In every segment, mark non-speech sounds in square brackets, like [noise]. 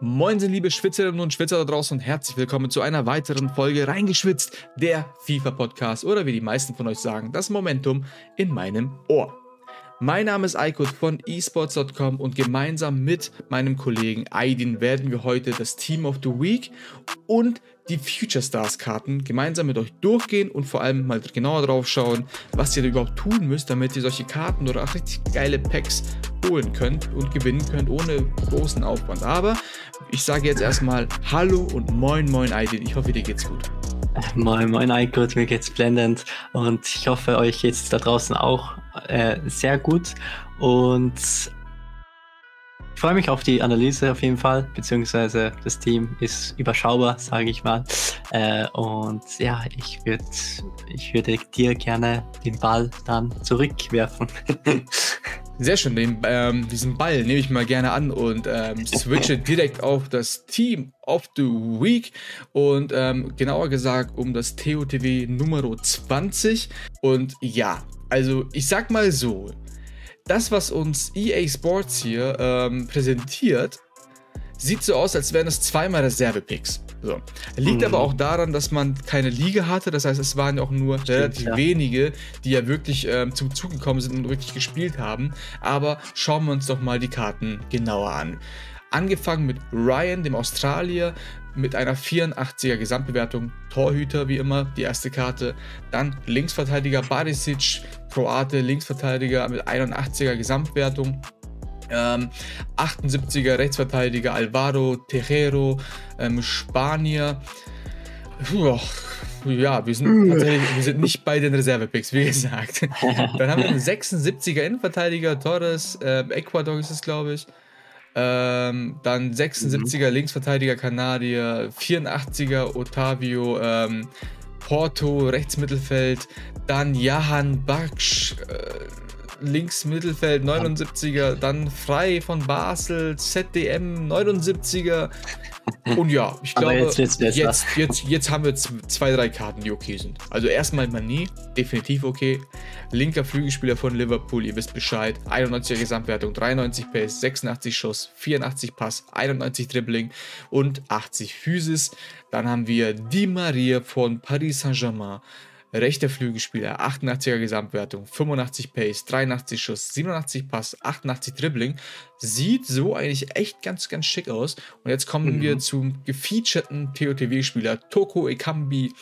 Moin, sind liebe Schwitzerinnen und Schwitzer da draußen und herzlich willkommen zu einer weiteren Folge Reingeschwitzt, der FIFA-Podcast oder wie die meisten von euch sagen, das Momentum in meinem Ohr. Mein Name ist Aykut von esports.com und gemeinsam mit meinem Kollegen Aydin werden wir heute das Team of the Week und die Future Stars Karten gemeinsam mit euch durchgehen und vor allem mal genauer drauf schauen, was ihr überhaupt tun müsst, damit ihr solche Karten oder auch richtig geile Packs holen könnt und gewinnen könnt ohne großen Aufwand. Aber ich sage jetzt erstmal Hallo und Moin Moin Aydin. Ich hoffe, dir geht's gut. Moin Moin Aykut, mir geht's blendend und ich hoffe, euch geht's da draußen auch äh, sehr gut und ich freue mich auf die Analyse auf jeden Fall, beziehungsweise das Team ist überschaubar, sage ich mal. Äh, und ja, ich würde ich würde dir gerne den Ball dann zurückwerfen. [laughs] Sehr schön, den, ähm, diesen Ball nehme ich mal gerne an und ähm, switche direkt auf das Team of the Week und ähm, genauer gesagt um das TOTW Nummer 20. Und ja, also ich sag mal so, das, was uns EA Sports hier ähm, präsentiert, sieht so aus, als wären es zweimal Reserve-Picks. So. Liegt mhm. aber auch daran, dass man keine Liga hatte. Das heißt, es waren auch nur Stimmt, relativ ja. wenige, die ja wirklich ähm, zum Zug gekommen sind und wirklich gespielt haben. Aber schauen wir uns doch mal die Karten genauer an. Angefangen mit Ryan, dem Australier, mit einer 84er Gesamtbewertung. Torhüter wie immer, die erste Karte. Dann Linksverteidiger Barisic, Kroate, Linksverteidiger mit 81er Gesamtwertung. Ähm, 78er Rechtsverteidiger Alvaro Tejero, ähm, Spanier. Puh, ja, wir sind tatsächlich wir sind nicht bei den Reservepicks, wie gesagt. [laughs] Dann haben wir einen 76er Innenverteidiger, Torres, äh, Ecuador ist es, glaube ich. Ähm, dann 76er mhm. Linksverteidiger Kanadier, 84er Otavio ähm, Porto, Rechtsmittelfeld, dann Jahan Baksch, äh, Linksmittelfeld 79er, dann Frei von Basel, ZDM 79er. Und ja, ich glaube, jetzt, jetzt, jetzt, jetzt, haben wir zwei, drei Karten, die okay sind. Also erstmal Mani, definitiv okay. Linker Flügelspieler von Liverpool, ihr wisst Bescheid. 91er Gesamtwertung, 93 Pace, 86 Schuss, 84 Pass, 91 Dribbling und 80 Physis. Dann haben wir Di Maria von Paris Saint-Germain rechter Flügelspieler, 88er Gesamtwertung, 85 Pace, 83 Schuss, 87 Pass, 88 Dribbling. Sieht so eigentlich echt ganz, ganz schick aus. Und jetzt kommen mhm. wir zum gefeaturten TOTW-Spieler Toko Ekambi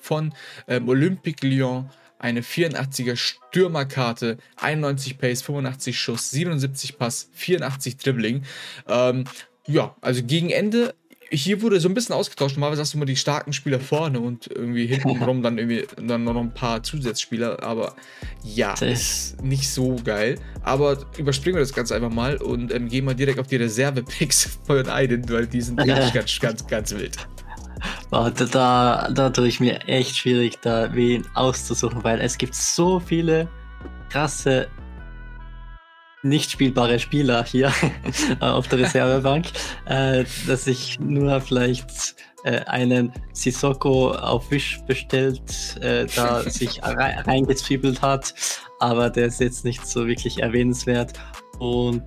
von ähm, Olympique Lyon. Eine 84er Stürmerkarte, 91 Pace, 85 Schuss, 77 Pass, 84 Dribbling. Ähm, ja, also gegen Ende hier wurde so ein bisschen ausgetauscht. Normalerweise hast du immer die starken Spieler vorne und irgendwie hintenrum [laughs] dann irgendwie dann noch ein paar Zusatzspieler. Aber ja, das ist nicht so geil. Aber überspringen wir das Ganze einfach mal und ähm, gehen mal direkt auf die Reserve-Picks [laughs] von Aiden, weil die sind wirklich [laughs] ganz, ganz, ganz wild. Da, da, da tue ich mir echt schwierig, da wen auszusuchen, weil es gibt so viele krasse nicht spielbare Spieler hier [laughs] auf der Reservebank, äh, dass ich nur vielleicht äh, einen Sissoko auf Wisch bestellt, äh, da [laughs] sich reingezwiebelt hat, aber der ist jetzt nicht so wirklich erwähnenswert. Und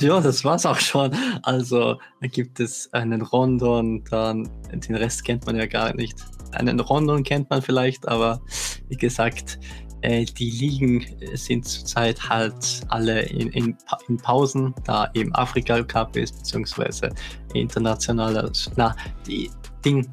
ja, das war's auch schon. Also da gibt es einen Rondon, dann den Rest kennt man ja gar nicht. Einen Rondon kennt man vielleicht, aber wie gesagt, äh, die Ligen sind zurzeit halt alle in, in, in, Pausen, da eben Afrika Cup ist, beziehungsweise internationaler, na, die Ding,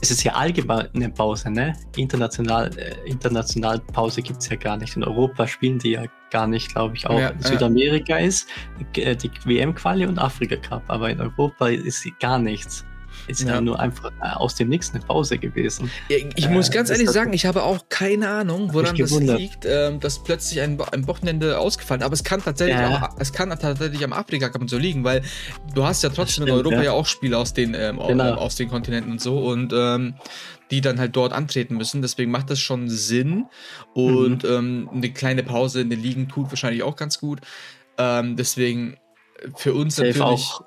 es ist ja allgemein eine Pause, ne? International, äh, international Pause gibt es ja gar nicht. In Europa spielen die ja gar nicht, glaube ich, auch. Ja, Südamerika ja. ist äh, die WM-Quali und Afrika Cup, aber in Europa ist gar nichts ist ja. ja nur einfach äh, aus dem Nix eine Pause gewesen. Ja, ich äh, muss ganz ehrlich sagen, ich habe auch keine Ahnung, woran das liegt, äh, dass plötzlich ein, ein Wochenende ausgefallen ist. Aber es kann tatsächlich ja. auch, es kann tatsächlich am Afrika Cup so liegen, weil du hast ja trotzdem stimmt, in Europa ja. auch Spiele aus den, ähm, genau. aus den Kontinenten und so und ähm, die dann halt dort antreten müssen. Deswegen macht das schon Sinn. Und mhm. ähm, eine kleine Pause in den Ligen tut wahrscheinlich auch ganz gut. Ähm, deswegen für uns Safe natürlich. Auch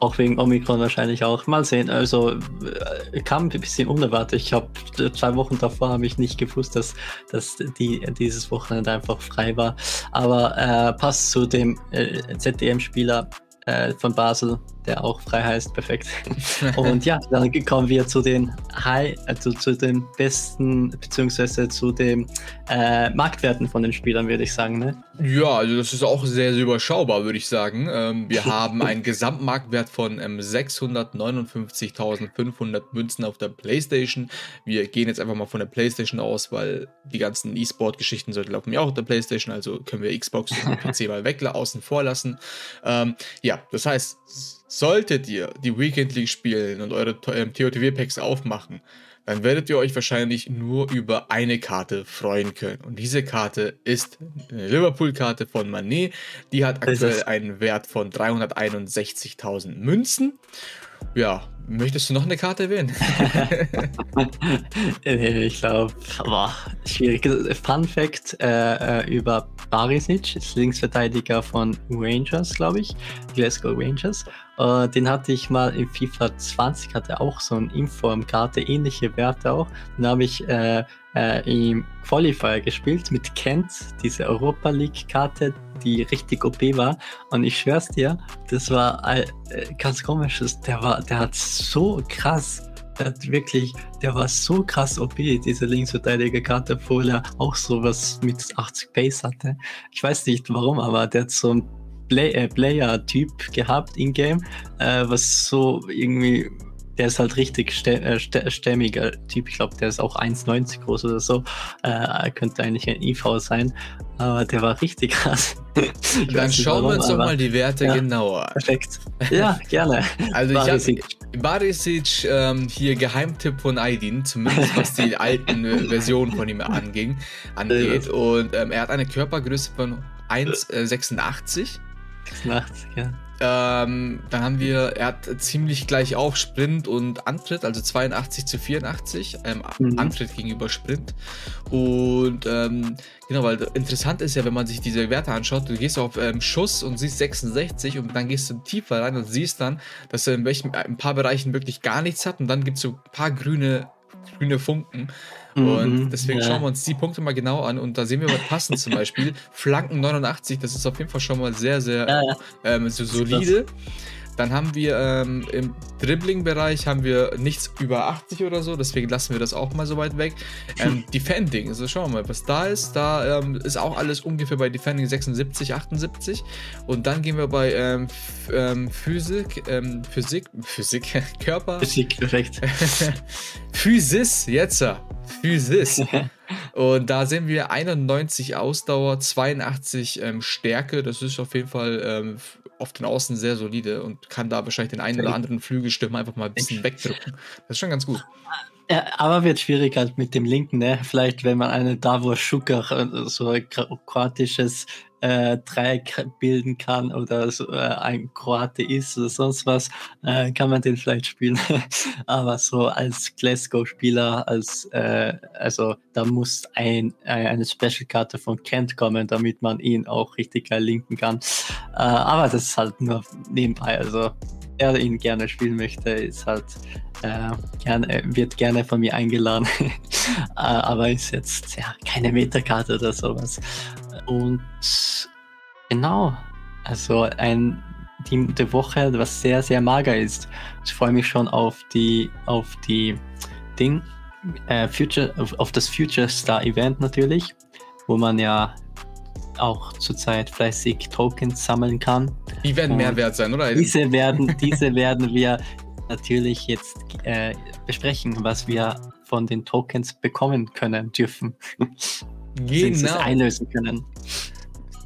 auch wegen Omikron wahrscheinlich auch. Mal sehen. Also äh, kam ein bisschen unerwartet. Ich habe zwei Wochen davor habe ich nicht gewusst, dass, dass die, dieses Wochenende einfach frei war. Aber äh, passt zu dem äh, ZDM-Spieler äh, von Basel, der auch frei heißt, perfekt. Und ja, dann kommen wir zu den High, also zu den besten, beziehungsweise zu den äh, Marktwerten von den Spielern, würde ich sagen. Ne? Ja, also das ist auch sehr, sehr überschaubar, würde ich sagen. Ähm, wir haben einen Gesamtmarktwert von ähm, 659.500 Münzen auf der PlayStation. Wir gehen jetzt einfach mal von der PlayStation aus, weil die ganzen E-Sport-Geschichten sollten laufen ja auch auf der PlayStation, also können wir Xbox und PC mal weg außen vor lassen. Ähm, ja, das heißt, solltet ihr die Weekend League spielen und eure ähm, TOTW-Packs aufmachen, dann werdet ihr euch wahrscheinlich nur über eine Karte freuen können. Und diese Karte ist eine Liverpool-Karte von Manet. Die hat aktuell einen Wert von 361.000 Münzen. Ja, möchtest du noch eine Karte wählen? [laughs] ich glaube, schwierig. Fun Fact äh, äh über Barisic, Linksverteidiger von Rangers, glaube ich, Glasgow Rangers. Uh, den hatte ich mal in FIFA 20, hatte auch so eine Inform-Karte, ähnliche Werte auch. Dann habe ich äh, äh, im Qualifier gespielt mit Kent, diese Europa League-Karte, die richtig OP war. Und ich schwör's dir, das war äh, ganz komisch. Der, war, der hat so krass der hat wirklich, der war so krass OP, diese Linksverteidiger-Karte, obwohl er auch sowas mit 80 Pace hatte. Ich weiß nicht warum, aber der hat so ein Play äh, Player-Typ gehabt in-game, äh, was so irgendwie, der ist halt richtig äh, stämmiger Typ. Ich glaube, der ist auch 1,90 groß oder so. Äh, könnte eigentlich ein IV sein, aber der war richtig krass. Dann schauen warum, wir uns doch mal die Werte ja, genauer an. Perfekt. Ja, gerne. [laughs] Also Barisic. ich habe Barisic ähm, hier Geheimtipp von Aydin, zumindest was die [laughs] alten Versionen von ihm anging, angeht. Und ähm, er hat eine Körpergröße von 1,86 86, ja. Ähm, dann haben wir, er hat ziemlich gleich auf Sprint und Antritt, also 82 zu 84, ähm, mhm. Antritt gegenüber Sprint. Und ähm, genau, weil interessant ist ja, wenn man sich diese Werte anschaut, du gehst auf ähm, Schuss und siehst 66 und dann gehst du tiefer rein und siehst dann, dass er in, welchen, in ein paar Bereichen wirklich gar nichts hat und dann gibt es so ein paar grüne, grüne Funken. Und mhm, deswegen ja. schauen wir uns die Punkte mal genau an. Und da sehen wir, was passend zum Beispiel. Flanken 89, das ist auf jeden Fall schon mal sehr, sehr ja. Ähm, so solide. Dann haben wir ähm, im Dribbling-Bereich haben wir nichts über 80 oder so, deswegen lassen wir das auch mal so weit weg. Ähm, Defending, also schauen wir mal, was da ist. Da ähm, ist auch alles ungefähr bei Defending 76, 78. Und dann gehen wir bei ähm, ähm Physik, ähm, Physik, Physik, [laughs] Körper. Physik, perfekt. [laughs] Physis, jetzt. Physis. [laughs] Und da sehen wir 91 Ausdauer, 82 ähm, Stärke. Das ist auf jeden Fall ähm, auf den Außen sehr solide und kann da wahrscheinlich den einen oder anderen Flügelstimme einfach mal ein bisschen wegdrücken. Das ist schon ganz gut. Ja, aber wird schwierig halt mit dem Linken, ne? Vielleicht, wenn man eine Davos Schucker, äh, so ein kroatisches äh, Dreieck bilden kann oder so, äh, ein Kroate ist oder sonst was, äh, kann man den vielleicht spielen. [laughs] Aber so als Glasgow-Spieler, als äh, also da muss ein, eine Special-Karte von Kent kommen, damit man ihn auch richtig geil linken kann. Äh, aber das ist halt nur nebenbei. Also wer ihn gerne spielen möchte, ist halt äh, gerne, wird gerne von mir eingeladen. [laughs] aber ist jetzt ja keine Metakarte oder sowas. Und genau, also ein Team der Woche, was sehr, sehr mager ist. Ich freue mich schon auf die, auf die Ding, äh, Future, auf, auf das Future Star Event natürlich, wo man ja auch zurzeit fleißig Tokens sammeln kann. Die werden Und mehr wert sein, oder? Diese werden, diese werden wir natürlich jetzt äh, besprechen, was wir von den Tokens bekommen können dürfen. Genau. einlösen können.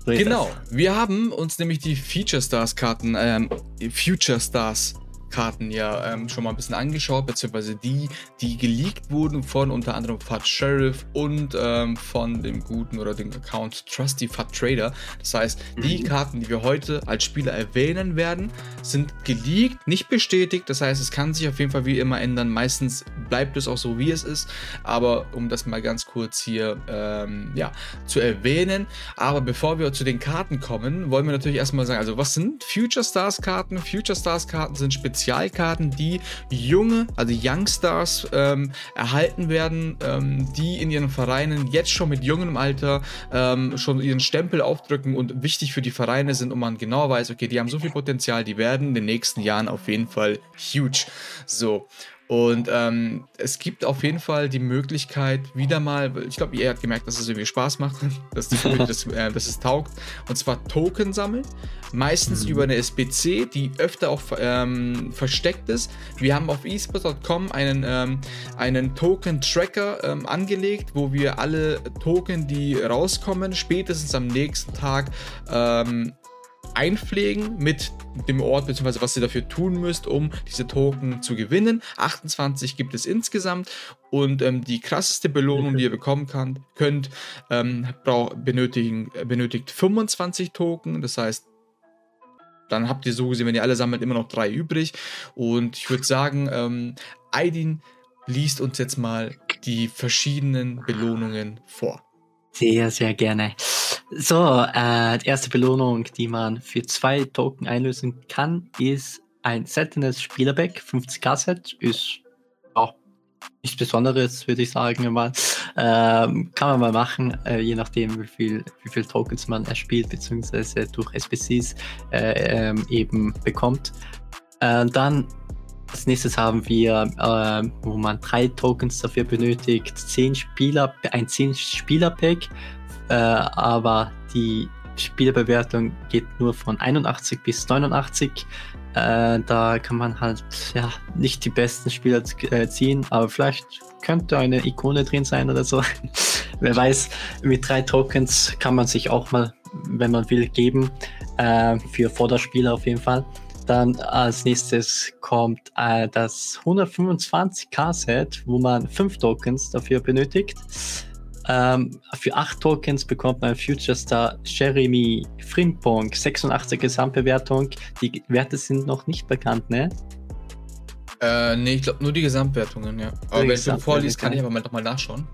So genau. Wir haben uns nämlich die Feature Stars Karten, ähm, Future Stars Karten ja ähm, schon mal ein bisschen angeschaut, beziehungsweise die, die geleakt wurden von unter anderem Fat Sheriff und ähm, von dem guten oder dem Account Trusty Fat Trader. Das heißt, die mhm. Karten, die wir heute als Spieler erwähnen werden, sind geleakt, nicht bestätigt. Das heißt, es kann sich auf jeden Fall wie immer ändern. Meistens bleibt es auch so, wie es ist. Aber um das mal ganz kurz hier ähm, ja, zu erwähnen. Aber bevor wir zu den Karten kommen, wollen wir natürlich erstmal sagen, also was sind Future Stars Karten? Future Stars Karten sind Spezialkarten, die junge, also Young Stars ähm, erhalten werden, ähm, die in ihren Vereinen jetzt schon mit jungem Alter ähm, schon ihren Stempel aufdrücken und wichtig für die Vereine sind und man genau weiß, okay, die haben so viel Potenzial, die werden in den nächsten Jahren auf jeden Fall huge. So. Und ähm, es gibt auf jeden Fall die Möglichkeit, wieder mal, ich glaube, ihr habt gemerkt, dass es irgendwie Spaß macht, [laughs] dass, die, dass, äh, dass es taugt, und zwar Token sammeln. Meistens mhm. über eine SBC, die öfter auch ähm, versteckt ist. Wir haben auf esports.com einen, ähm, einen Token-Tracker ähm, angelegt, wo wir alle Token, die rauskommen, spätestens am nächsten Tag ähm, einpflegen mit dem Ort, beziehungsweise was ihr dafür tun müsst, um diese Token zu gewinnen. 28 gibt es insgesamt und ähm, die krasseste Belohnung, die ihr bekommen kann, könnt, ähm, benötigen, äh, benötigt 25 Token. Das heißt, dann habt ihr so gesehen, wenn ihr alle sammelt, immer noch drei übrig. Und ich würde sagen, ähm, Aidin liest uns jetzt mal die verschiedenen Belohnungen vor. Sehr, sehr gerne. So, äh, die erste Belohnung, die man für zwei Token einlösen kann, ist ein seltenes Spielerback. 50k-Set ist auch nichts Besonderes, würde ich sagen. Mal. Ähm, kann man mal machen, äh, je nachdem, wie viel, wie viel Tokens man erspielt, beziehungsweise durch SBCs äh, ähm, eben bekommt. Äh, dann als nächstes haben wir, äh, wo man drei Tokens dafür benötigt, 10 Spieler, ein 10 Spieler Pack äh, aber die Spielbewertung geht nur von 81 bis 89. Äh, da kann man halt ja nicht die besten Spieler äh, ziehen, aber vielleicht könnte eine Ikone drin sein oder so. [laughs] Wer weiß, mit drei Tokens kann man sich auch mal, wenn man will, geben. Äh, für Vorderspieler auf jeden Fall. Dann als nächstes kommt äh, das 125k-Set, wo man fünf Tokens dafür benötigt. Ähm, für 8 Tokens bekommt man Future Star Jeremy Frimpong, 86 Gesamtbewertung. Die Werte sind noch nicht bekannt, ne? Äh, ne, ich glaube nur die Gesamtwertungen, ja. Aber wenn du vorliest, kann ich aber mal nochmal nachschauen.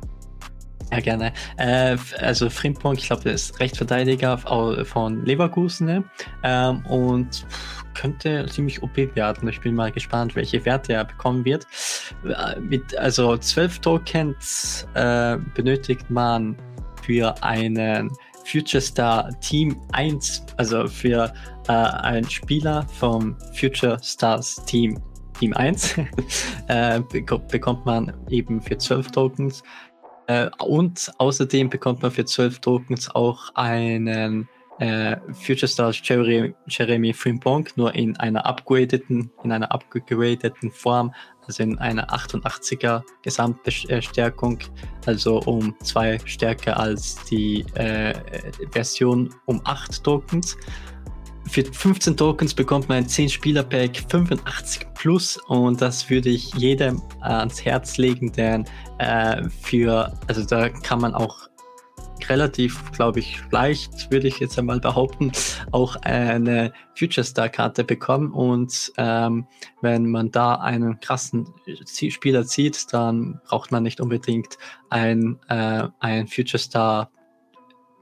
Ja, gerne. Äh, also Frimpong, ich glaube, der ist Rechtsverteidiger von Leverkusen ne? ähm, und könnte ziemlich OP werden. Ich bin mal gespannt, welche Werte er bekommen wird. Äh, mit, also 12 Tokens äh, benötigt man für einen Future Star Team 1, also für äh, einen Spieler vom Future Stars Team Team 1 [laughs] äh, bekommt man eben für 12 Tokens äh, und außerdem bekommt man für 12 Tokens auch einen äh, Future Stars Jeremy, Jeremy Frimpong, nur in einer upgradeten, in einer upgradeten Form, also in einer 88er Gesamtstärkung, also um zwei stärker als die äh, Version um 8 Tokens. Für 15 Tokens bekommt man ein 10-Spieler-Pack 85 plus und das würde ich jedem ans Herz legen, denn äh, für, also da kann man auch relativ, glaube ich, leicht, würde ich jetzt einmal behaupten, auch eine Future Star Karte bekommen. Und ähm, wenn man da einen krassen Spieler zieht, dann braucht man nicht unbedingt ein, äh, ein Future Star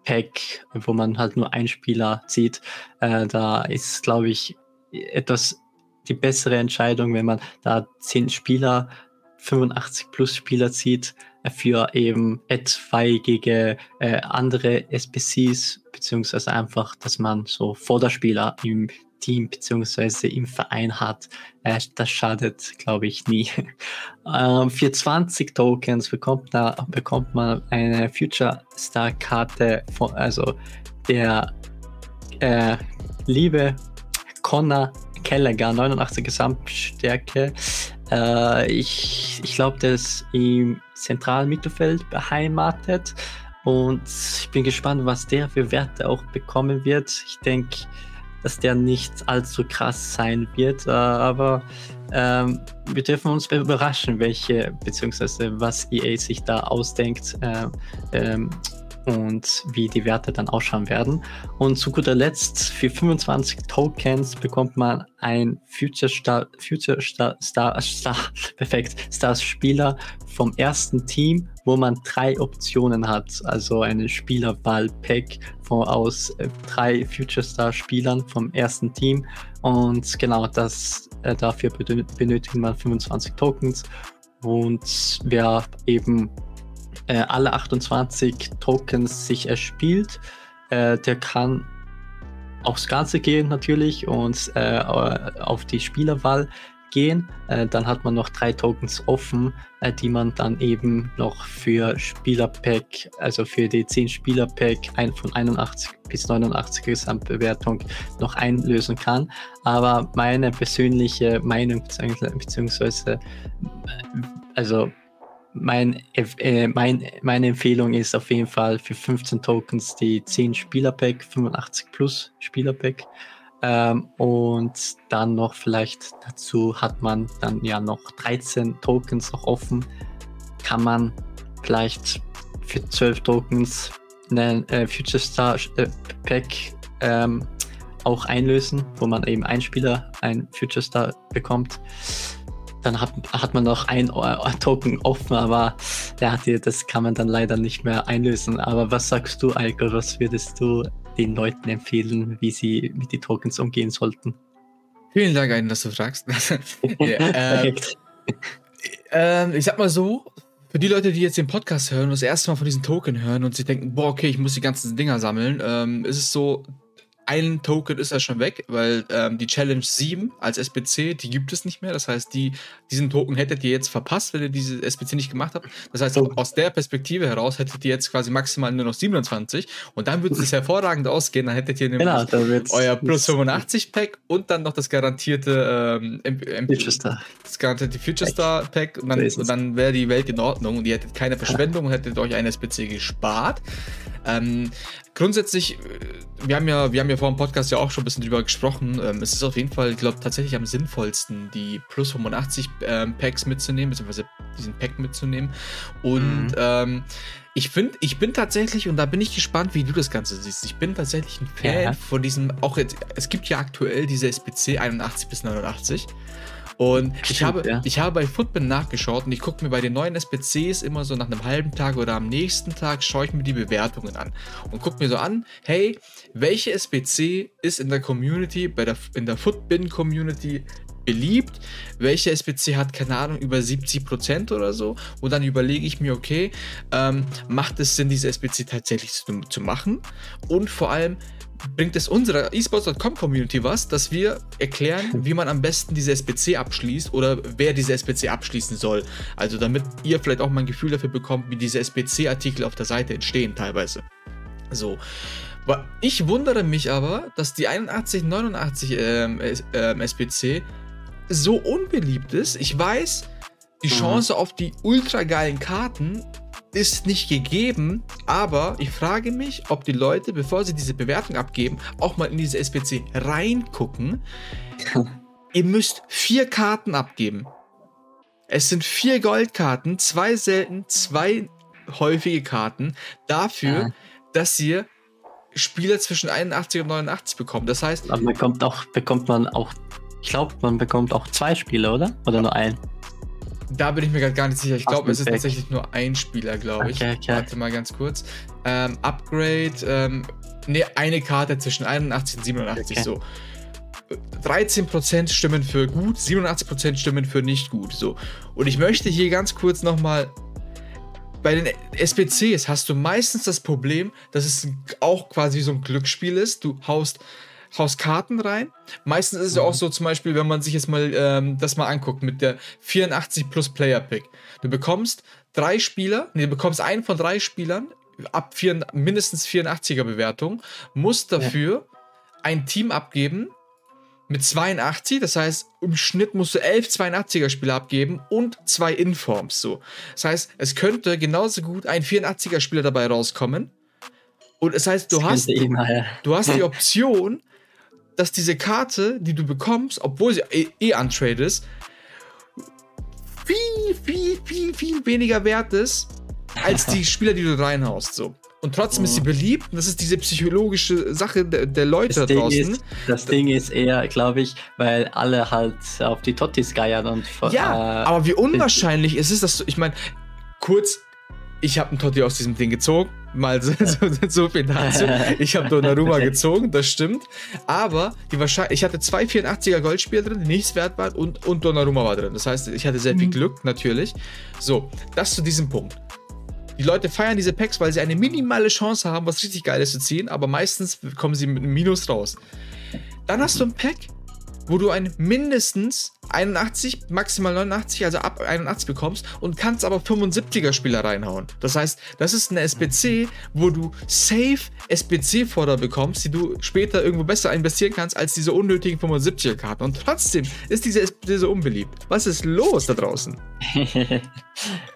Pack, wo man halt nur einen Spieler zieht. Äh, da ist, glaube ich, etwas die bessere Entscheidung, wenn man da zehn Spieler, 85 plus Spieler zieht, für eben etwaige äh, andere SPCs, beziehungsweise einfach, dass man so Vorderspieler im Team beziehungsweise im Verein hat. Äh, das schadet, glaube ich, nie. [laughs] ähm, für 20 Tokens bekommt, da, bekommt man eine Future Star Karte, von, also der äh, liebe Connor Gallagher, 89 Gesamtstärke. Äh, ich ich glaube, der ist im zentralen Mittelfeld beheimatet und ich bin gespannt, was der für Werte auch bekommen wird. Ich denke, dass der nicht allzu krass sein wird, äh, aber ähm, wir dürfen uns überraschen, welche, beziehungsweise was EA sich da ausdenkt. Äh, ähm, und wie die Werte dann ausschauen werden. Und zu guter Letzt, für 25 Tokens bekommt man ein Future Star, Future Star, Star, Star, [laughs] perfekt, Stars Spieler vom ersten Team, wo man drei Optionen hat. Also eine Spielerwahl-Pack aus äh, drei Future Star Spielern vom ersten Team. Und genau das, äh, dafür benötigt man 25 Tokens. Und wer eben äh, alle 28 Tokens sich erspielt. Äh, der kann aufs Ganze gehen natürlich und äh, auf die Spielerwahl gehen. Äh, dann hat man noch drei Tokens offen, äh, die man dann eben noch für Spielerpack, also für die 10 Spielerpack ein, von 81 bis 89 Gesamtbewertung noch einlösen kann. Aber meine persönliche Meinung beziehungsweise äh, also mein, äh, mein, meine Empfehlung ist auf jeden Fall für 15 Tokens die 10 Spielerpack, 85 plus Spielerpack. Ähm, und dann noch vielleicht dazu hat man dann ja noch 13 Tokens noch offen. Kann man vielleicht für 12 Tokens einen äh, Future Star äh, Pack ähm, auch einlösen, wo man eben ein Spieler, ein Future Star bekommt dann hat, hat man noch ein Token offen, aber ja, das kann man dann leider nicht mehr einlösen. Aber was sagst du, Alko? Was würdest du den Leuten empfehlen, wie sie mit den Tokens umgehen sollten? Vielen Dank, Aiden, dass du fragst. [laughs] ja, äh, äh, ich sag mal so, für die Leute, die jetzt den Podcast hören und das erste Mal von diesen Token hören und sich denken, boah, okay, ich muss die ganzen Dinger sammeln, ähm, ist es so, ein Token ist ja schon weg, weil ähm, die Challenge 7 als SBC, die gibt es nicht mehr. Das heißt, die, diesen Token hättet ihr jetzt verpasst, wenn ihr diese SBC nicht gemacht habt. Das heißt, oh. aus der Perspektive heraus hättet ihr jetzt quasi maximal nur noch 27 und dann würde es [laughs] hervorragend ausgehen. Dann hättet ihr nämlich genau, euer Plus 85 Pack und dann noch das garantierte ähm, Future Star. Das garantierte Future Star Pack und dann, dann wäre die Welt in Ordnung und ihr hättet keine Verschwendung und hättet euch ein SBC gespart. Ähm, grundsätzlich, äh, wir haben ja, wir haben ja vor dem Podcast ja auch schon ein bisschen drüber gesprochen. Ähm, es ist auf jeden Fall, ich glaube, tatsächlich am sinnvollsten, die Plus 85 ähm, Packs mitzunehmen, beziehungsweise diesen Pack mitzunehmen. Und mhm. ähm, ich finde, ich bin tatsächlich, und da bin ich gespannt, wie du das Ganze siehst. Ich bin tatsächlich ein Fan ja. von diesem, auch jetzt, es gibt ja aktuell diese SPC 81 bis 89. Und Stimmt, ich, habe, ja. ich habe bei Footbin nachgeschaut und ich gucke mir bei den neuen SPCs immer so nach einem halben Tag oder am nächsten Tag schaue ich mir die Bewertungen an und gucke mir so an, hey, welche SPC ist in der Community, bei der, in der Footbin-Community beliebt, welche SPC hat, keine Ahnung, über 70% oder so. Und dann überlege ich mir, okay, ähm, macht es Sinn, diese SPC tatsächlich zu, zu machen? Und vor allem, bringt es unserer esports.com Community was, dass wir erklären, wie man am besten diese SPC abschließt oder wer diese SPC abschließen soll. Also damit ihr vielleicht auch mal ein Gefühl dafür bekommt, wie diese SPC-Artikel auf der Seite entstehen teilweise. So. Ich wundere mich aber, dass die 8189 ähm, ähm, SPC so unbeliebt ist. Ich weiß, die mhm. Chance auf die ultra geilen Karten ist nicht gegeben, aber ich frage mich, ob die Leute, bevor sie diese Bewertung abgeben, auch mal in diese SPC reingucken. [laughs] Ihr müsst vier Karten abgeben. Es sind vier Goldkarten, zwei selten, zwei häufige Karten dafür, ja. dass ihr Spieler zwischen 81 und 89 bekommt. Das heißt, man bekommt auch bekommt man auch, ich glaube, man bekommt auch zwei Spieler, oder? Oder nur einen? Da bin ich mir gerade gar nicht sicher. Ich glaube, es ist tatsächlich nur ein Spieler, glaube ich. Okay, okay. Warte mal ganz kurz. Ähm, Upgrade, ähm, ne, eine Karte zwischen 81 und 87, okay. so. 13% stimmen für gut, 87% stimmen für nicht gut. So. Und ich möchte hier ganz kurz nochmal. Bei den SPCs hast du meistens das Problem, dass es auch quasi so ein Glücksspiel ist. Du haust haust Karten rein. Meistens ist es ja auch mhm. so, zum Beispiel, wenn man sich jetzt mal ähm, das mal anguckt mit der 84 plus Player Pick. Du bekommst drei Spieler, nee, du bekommst einen von drei Spielern ab vier, mindestens 84er Bewertung, musst dafür ja. ein Team abgeben mit 82, das heißt, im Schnitt musst du 11 82er Spieler abgeben und zwei Informs so. Das heißt, es könnte genauso gut ein 84er Spieler dabei rauskommen. Und das heißt, du das hast, du, du hast die Option, dass diese Karte, die du bekommst, obwohl sie eh, eh untrade ist, viel, viel, viel, viel weniger wert ist, als [laughs] die Spieler, die du reinhaust. So. Und trotzdem ist sie beliebt. Und das ist diese psychologische Sache der, der Leute Das da Ding, draußen. ist, das Ding ist eher, glaube ich, weil alle halt auf die Tottis geiern und Ja, äh, aber wie unwahrscheinlich ist es, dass du, ich meine, kurz, ich habe einen Totti aus diesem Ding gezogen, mal so, so, so viel dazu. Ich habe Donnarumma gezogen, das stimmt. Aber die Wahrscheinlich, ich hatte zwei 84er Goldspieler drin, die nichts wert waren und, und Donnarumma war drin. Das heißt, ich hatte sehr viel Mhm. Glück, natürlich. So, das zu diesem Punkt. Die Leute feiern diese Packs, weil sie eine minimale Chance haben, was richtig Geiles zu ziehen, aber meistens kommen sie mit einem Minus raus. Dann hast du ein Pack, wo du ein mindestens 81, maximal 89, also ab 81 bekommst und kannst aber 75er Spieler reinhauen. Das heißt, das ist eine SBC, wo du safe SBC-Vorder bekommst, die du später irgendwo besser investieren kannst als diese unnötigen 75er Karten. Und trotzdem ist diese SBC so unbeliebt. Was ist los da draußen? [laughs]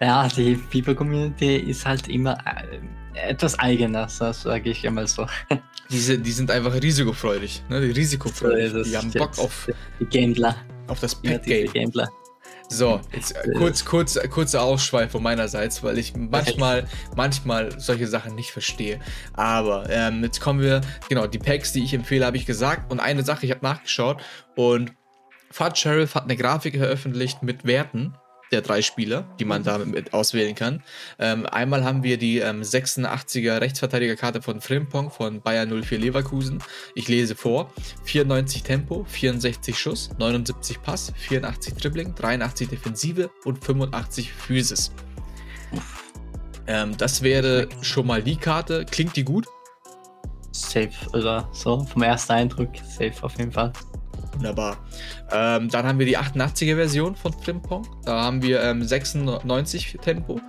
ja, die FIFA-Community ist halt immer äh, etwas eigener, sage ich einmal so. Diese, die sind einfach risikofreudig, ne? Die risikofreudig. So die haben Bock auf, Die Gambler. auf das Ja, Pack-Game. Gambler. So, jetzt äh, kurz, kurz, kurzer Ausschweifung meinerseits, weil ich manchmal, [laughs] manchmal solche Sachen nicht verstehe. Aber ähm, jetzt kommen wir, genau, die Packs, die ich empfehle, habe ich gesagt. Und eine Sache, ich habe nachgeschaut und Fat Sheriff hat eine Grafik veröffentlicht mit Werten der drei Spieler, die man da mit auswählen kann. Ähm, einmal haben wir die ähm, 86er Rechtsverteidigerkarte von Frimpong von Bayern 04 Leverkusen. Ich lese vor: 94 Tempo, 64 Schuss, 79 Pass, 84 Dribbling, 83 Defensive und 85 Physis. Ähm, das wäre schon mal die Karte. Klingt die gut? Safe oder so, vom ersten Eindruck, safe auf jeden Fall. Wunderbar. Ähm, dann haben wir die 88er Version von Frimpong. Da haben wir ähm, 96 Tempo,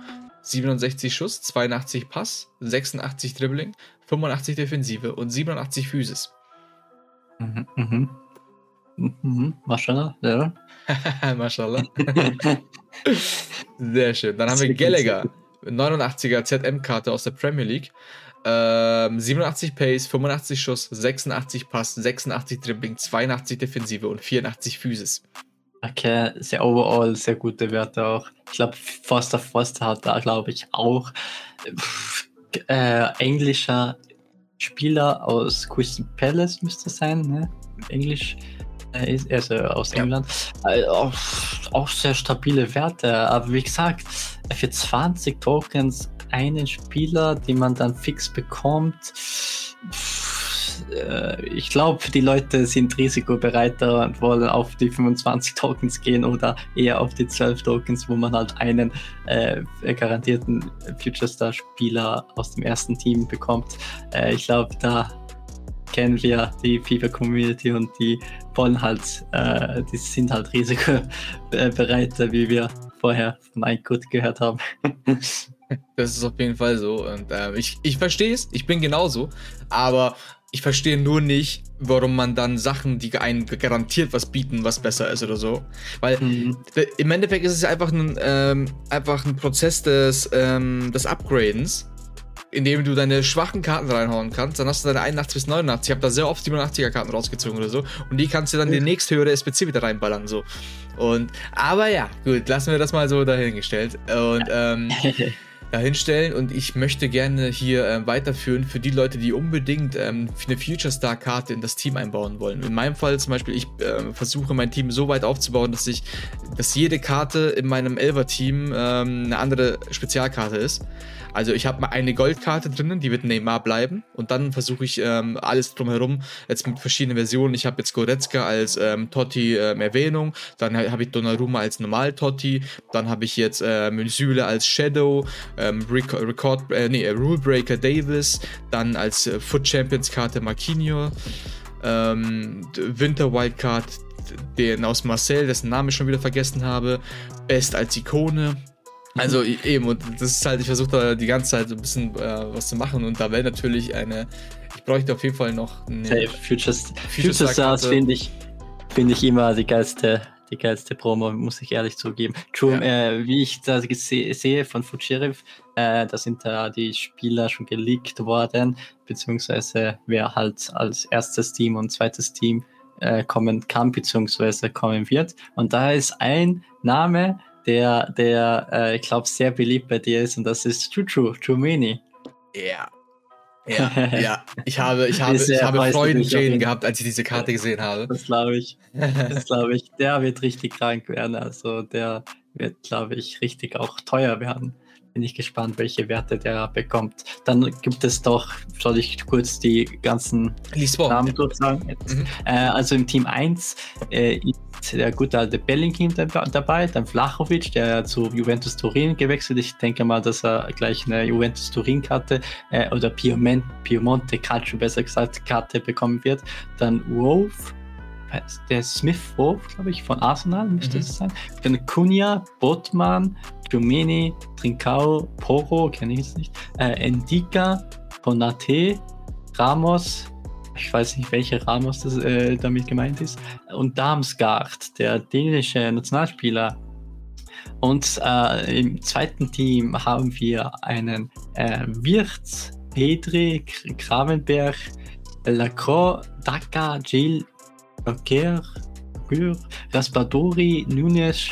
67 Schuss, 82 Pass, 86 Dribbling, 85 Defensive und 87 Physis. Mhm, mhm. Mhm, Maschallah, ja. [laughs] Mashallah. Sehr schön. Dann haben wir Gallagher, 89er ZM-Karte aus der Premier League. Ähm, 87 Pace, 85 Schuss, 86 Pass, 86 Dribbling, 82 Defensive und 84 Physis. Okay, sehr overall, sehr gute Werte auch. Ich glaube, Foster Foster hat da, glaube ich, auch äh, englischer Spieler aus Crystal Palace müsste sein, ne? Englisch, äh, ist, also aus Ja. England. Äh, auch, auch sehr stabile Werte, aber wie gesagt, für 20 Tokens einen Spieler, den man dann fix bekommt, äh, ich glaube, die Leute sind risikobereiter und wollen auf die 25 Tokens gehen oder eher auf die 12 Tokens, wo man halt einen äh, garantierten Future Star Spieler aus dem ersten Team bekommt. Äh, ich glaube, da kennen wir die FIFA Community und die wollen halt, äh, die sind halt risikobereiter, wie wir vorher von Eingut gehört haben. [laughs] Das ist auf jeden Fall so. Und äh, ich, ich verstehe es, ich bin genauso. Aber ich verstehe nur nicht, warum man dann Sachen, die einen garantiert was bieten, was besser ist oder so. Weil Mhm. im Endeffekt ist es einfach ein, ähm, einfach ein Prozess des, ähm, des Upgradens, in dem du deine schwachen Karten reinhauen kannst. Dann hast du deine 81 bis 89. Ich habe da sehr oft 87er Karten rausgezogen oder so. Und die kannst du dann die nächsthöhere SPC wieder reinballern. So. Und, aber ja, gut, lassen wir das mal so dahingestellt. Und ähm, [laughs] dahinstellen und ich möchte gerne hier äh, weiterführen für die Leute, die unbedingt ähm, eine Future Star Karte in das Team einbauen wollen. In meinem Fall zum Beispiel, ich äh, versuche mein Team so weit aufzubauen, dass ich, dass jede Karte in meinem Elver Team ähm, eine andere Spezialkarte ist. Also ich habe mal eine Goldkarte drinnen, die wird Neymar bleiben und dann versuche ich ähm, alles drumherum jetzt mit verschiedenen Versionen. Ich habe jetzt Goretzka als ähm, Totti ähm, Erwähnung, dann ha- habe ich Donnarumma als Normal Totti, dann habe ich jetzt ähm, Süle als Shadow, ähm, Rec Record, äh, nee, Rule Breaker Davis, dann als äh, Foot Champions Karte Marquinhos, ähm, Winter Wildcard, den aus Marcel, dessen Namen ich schon wieder vergessen habe, Best als Ikone. Also e- eben, und das ist halt, ich versuche da die ganze Zeit so ein bisschen äh, was zu machen und da wäre natürlich eine, ich bräuchte auf jeden Fall noch eine Safe. Futures, Future Future Star Stars finde ich, finde ich immer die geilste, die geilste Promo, muss ich ehrlich zugeben. True, äh, wie ich das sehe von Fuchirif, äh, da sind da die Spieler schon geleakt worden, beziehungsweise wer halt als erstes Team und zweites Team äh, kommen kann, beziehungsweise kommen wird. Und da ist ein Name, der, der äh, ich glaube, sehr beliebt bei dir ist, und das ist True True, True Mini. Ja. Ja, ja. Ich habe, ich habe, ich habe Freuden gehabt, als ich diese Karte gesehen habe. Das glaube ich. Das glaube ich. Der wird richtig krank werden. Also der wird, glaube ich, richtig auch teuer werden bin ich gespannt, welche Werte der bekommt. Dann gibt es doch, soll ich kurz die ganzen Lisbon. Namen durchsagen? Mhm. Äh, also im Team 1 äh, ist der gute alte Bellingham dabei, dann Vlachovic, der zu Juventus Turin gewechselt ist. Ich denke mal, dass er gleich eine Juventus Turin-Karte äh, oder Piemonte, Piemonte Calcio besser gesagt, Karte bekommen wird. Dann Wolf, der Smith Wolf, glaube ich, von Arsenal müsste mhm. es sein. Dann Cunha, Botman, Jumeni, Trincao, Poro, kenne ich jetzt nicht, äh, Endika, Konate, Ramos, ich weiß nicht, welcher Ramos das, äh, damit gemeint ist, und Damsgaard, der dänische Nationalspieler. Und äh, im zweiten Team haben wir einen äh, Wirtz, Petri, Kravenberg, Lacroix, Daka, Jill, Rocker, Raspadori, Nunes,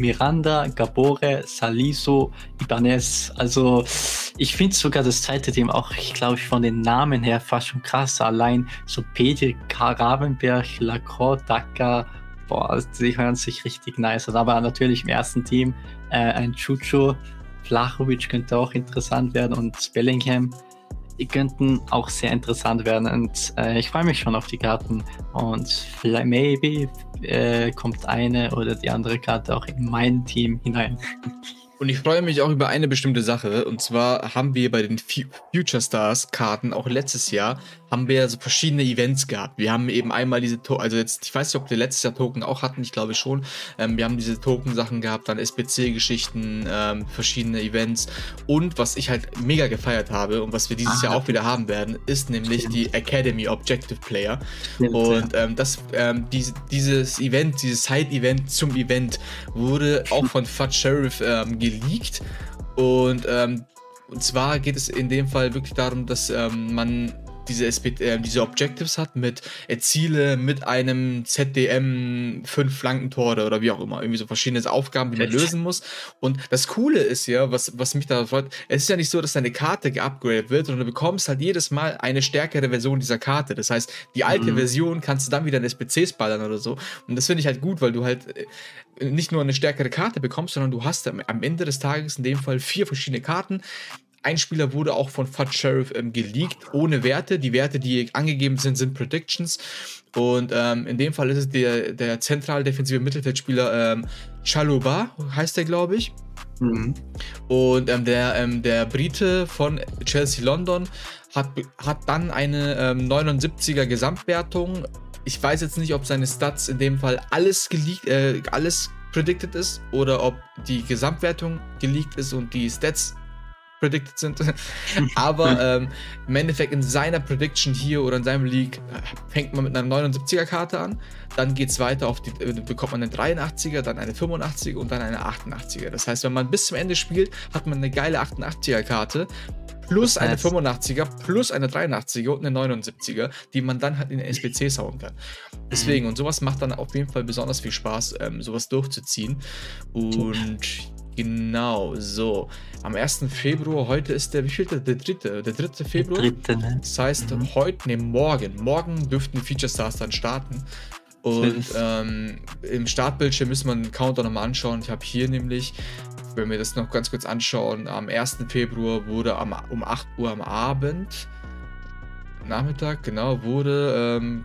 Miranda, Gabore, Saliso, Ibanez. Also ich finde sogar das zweite Team auch, ich glaube, von den Namen her fast schon krass. Allein so Peter Ravenberg, Lacroix, Daka, boah, die hören sich richtig nice an. Aber natürlich im ersten Team äh, ein Chucho, Flachovic könnte auch interessant werden und Bellingham die könnten auch sehr interessant werden und äh, ich freue mich schon auf die Karten und vielleicht maybe äh, kommt eine oder die andere Karte auch in mein Team hinein. Und ich freue mich auch über eine bestimmte Sache. Und zwar haben wir bei den Future Stars Karten auch letztes Jahr haben wir so verschiedene Events gehabt. Wir haben eben einmal diese, to also jetzt, ich weiß nicht, ob wir letztes Jahr Token auch hatten, ich glaube schon. Ähm, wir haben diese Token-Sachen gehabt, dann SBC-Geschichten, ähm, verschiedene Events. Und was ich halt mega gefeiert habe und was wir dieses ah, Jahr auch wieder haben werden, ist nämlich stimmt. die Academy Objective Player. Stimmt, und ähm, das, ähm, diese, dieses Event, dieses Side-Event zum Event wurde auch von Fudge Sheriff ähm, geleakt. Und ähm, und zwar geht es in dem Fall wirklich darum, dass ähm, man diese, äh, diese Objectives hat mit Erziele mit einem ZDM fünf Flankentor oder wie auch immer. Irgendwie so verschiedene Aufgaben, die man lösen muss. Und das Coole ist ja, was, was mich da freut, es ist ja nicht so, dass deine Karte geupgradet wird, sondern du bekommst halt jedes Mal eine stärkere Version dieser Karte. Das heißt, die alte mhm. Version kannst du dann wieder in SPCs ballern oder so. Und das finde ich halt gut, weil du halt äh, nicht nur eine stärkere Karte bekommst, sondern du hast am Ende des Tages in dem Fall vier verschiedene Karten, ein Spieler wurde auch von Fudge Sheriff ähm, geleakt, ohne Werte. Die Werte, die angegeben sind, sind Predictions. Und ähm, in dem Fall ist es der, der zentral defensive Mittelfeldspieler ähm, Chaluba, heißt der, glaube ich. Mhm. Und ähm, der, ähm, der Brite von Chelsea London hat, hat dann eine ähm, 79er Gesamtwertung. Ich weiß jetzt nicht, ob seine Stats in dem Fall alles geleakt, äh, alles predicted ist oder ob die Gesamtwertung geleakt ist und die Stats predicted sind. [laughs] Aber ähm, im Endeffekt in seiner Prediction hier oder in seinem League fängt man mit einer 79er Karte an. Dann geht es weiter auf die, äh, bekommt man eine 83er, dann eine 85er und dann eine 88er. Das heißt, wenn man bis zum Ende spielt, hat man eine geile 88er Karte plus eine 85er, plus eine 83er und eine 79er, die man dann halt in den SPC hauen kann. Deswegen, und sowas macht dann auf jeden Fall besonders viel Spaß, ähm, sowas durchzuziehen. Und Genau, so. Am 1. Februar, heute ist der, wie viel? Der dritte, der dritte Februar. Der dritte, ne? Das heißt, mhm. heute, ne, morgen. Morgen dürften die Feature Stars dann starten. Und ähm, im Startbildschirm müssen wir den Counter nochmal anschauen. Ich habe hier nämlich, wenn wir das noch ganz kurz anschauen, am 1. Februar wurde am, um 8 Uhr am Abend, Nachmittag, genau, wurde ähm,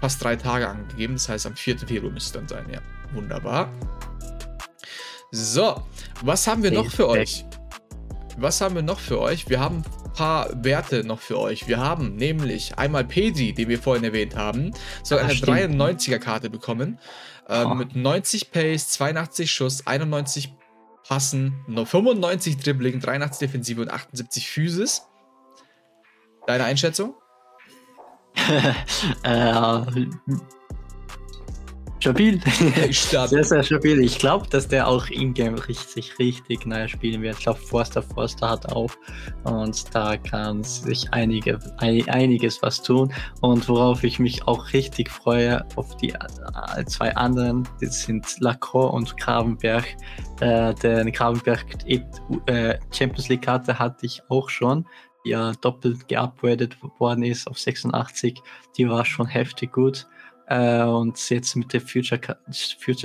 fast drei Tage angegeben. Das heißt, am 4. Februar müsste dann sein, ja. Wunderbar. So, was haben wir noch für euch? Was haben wir noch für euch? Wir haben ein paar Werte noch für euch. Wir haben nämlich einmal Pedi, den wir vorhin erwähnt haben, soll eine 93er Karte bekommen. Äh, oh. Mit 90 Pace, 82 Schuss, 91 Passen, 95 Dribbling, 83 Defensive und 78 Physis. Deine Einschätzung? [laughs] äh, [laughs] Stabil. sehr, sehr stabil. Ich glaube, dass der auch in-game richtig, richtig neu spielen wird. Ich glaube, Forster Forster hat auch. Und da kann sich einige, ein, einiges was tun. Und worauf ich mich auch richtig freue, auf die äh, zwei anderen, das sind Lacroix und Gravenberg. Äh, der Gravenberg äh, Champions League Karte hatte ich auch schon. ja doppelt geupgradet worden ist auf 86. Die war schon heftig gut. Äh, und jetzt mit der Future,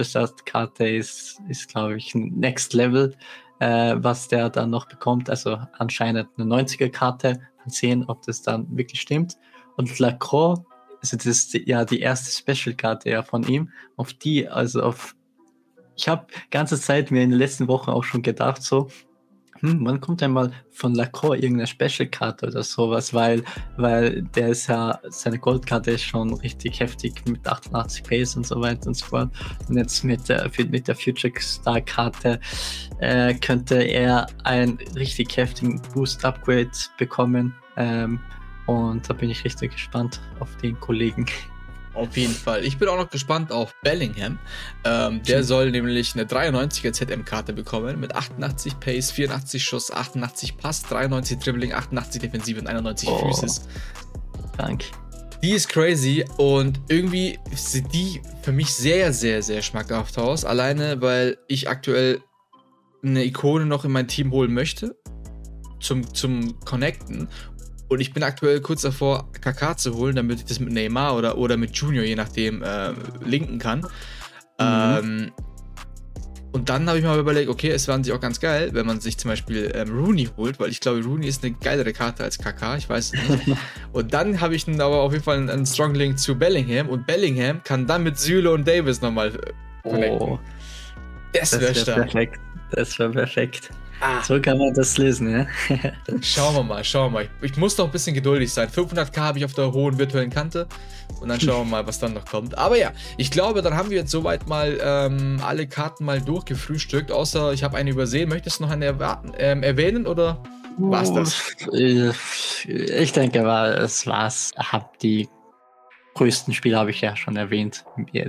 Stars Karte ist, ist glaube ich, Next Level, äh, was der dann noch bekommt. Also anscheinend eine 90er Karte. Mal sehen, ob das dann wirklich stimmt. Und Lacroix, also das ist ja die erste Special-Karte ja von ihm, auf die, also auf ich habe ganze Zeit mir in den letzten Wochen auch schon gedacht, so, hm, wann kommt denn mal von Lacroix irgendeine Special-Karte oder sowas, weil, weil der ist ja, seine Goldkarte ist schon richtig heftig mit 88 Pace und so weiter und so fort. Und jetzt mit der, mit der Future Star-Karte äh, könnte er einen richtig heftigen Boost-Upgrade bekommen. Ähm, und da bin ich richtig gespannt auf den Kollegen. Auf jeden Fall. Ich bin auch noch gespannt auf Bellingham. Ähm, der soll nämlich eine 93er ZM-Karte bekommen mit 88 Pace, 84 Schuss, 88 Pass, 93 Dribbling, 88 Defensive und 91 oh. Physis. Danke. Die ist crazy und irgendwie sieht die für mich sehr, sehr, sehr schmackhaft aus. Alleine, weil ich aktuell eine Ikone noch in mein Team holen möchte. Zum, zum Connecten. Und ich bin aktuell kurz davor, KK zu holen, damit ich das mit Neymar oder, oder mit Junior, je nachdem, äh, linken kann. Mhm. Ähm, und dann habe ich mal überlegt, okay, es wäre sich auch ganz geil, wenn man sich zum Beispiel ähm, Rooney holt, weil ich glaube, Rooney ist eine geilere Karte als KK, ich weiß es nicht. [laughs] und dann habe ich aber auf jeden Fall einen, einen, Strong Link zu Bellingham und Bellingham kann dann mit Süle und Davis nochmal äh, connecten. Oh, das wäre wär perfekt. Das wäre perfekt. Ah. So kann man das lesen, ja. [laughs] schauen wir mal, schauen wir mal. Ich, ich muss noch ein bisschen geduldig sein. 500k habe ich auf der hohen virtuellen Kante. Und dann schauen wir mal, was dann noch kommt. Aber ja, ich glaube, dann haben wir jetzt soweit mal ähm, alle Karten mal durchgefrühstückt. Außer ich habe eine übersehen. Möchtest du noch eine erwarten, ähm, erwähnen oder war's das? Ich denke, es war's. Hab die größten Spieler habe ich ja schon erwähnt.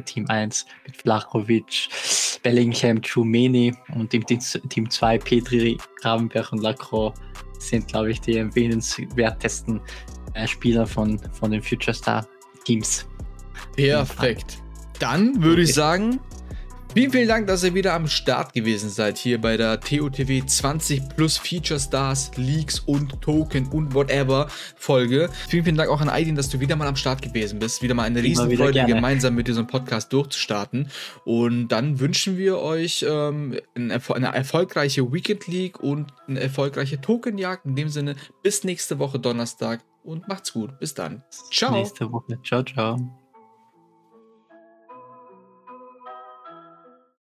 Team 1 mit Flachowitsch, Bellingham, Chumeni und im Team 2 Petri, Gravenberg und Lacroix sind, glaube ich, die erwähnenswertesten äh, Spieler von, von den Future Star Teams. Perfekt. Dann würde ich sagen, Vielen, vielen Dank, dass ihr wieder am Start gewesen seid hier bei der TOTW 20 plus Feature Stars, Leaks und Token und whatever Folge. Vielen, vielen Dank auch an Aidin, dass du wieder mal am Start gewesen bist. Wieder mal eine Riesenfreude, gemeinsam mit diesem Podcast durchzustarten. Und dann wünschen wir euch ähm, eine, eine erfolgreiche Weekend League und eine erfolgreiche Tokenjagd. In dem Sinne, bis nächste Woche Donnerstag und macht's gut. Bis dann. Ciao. Nächste Woche. Ciao, ciao.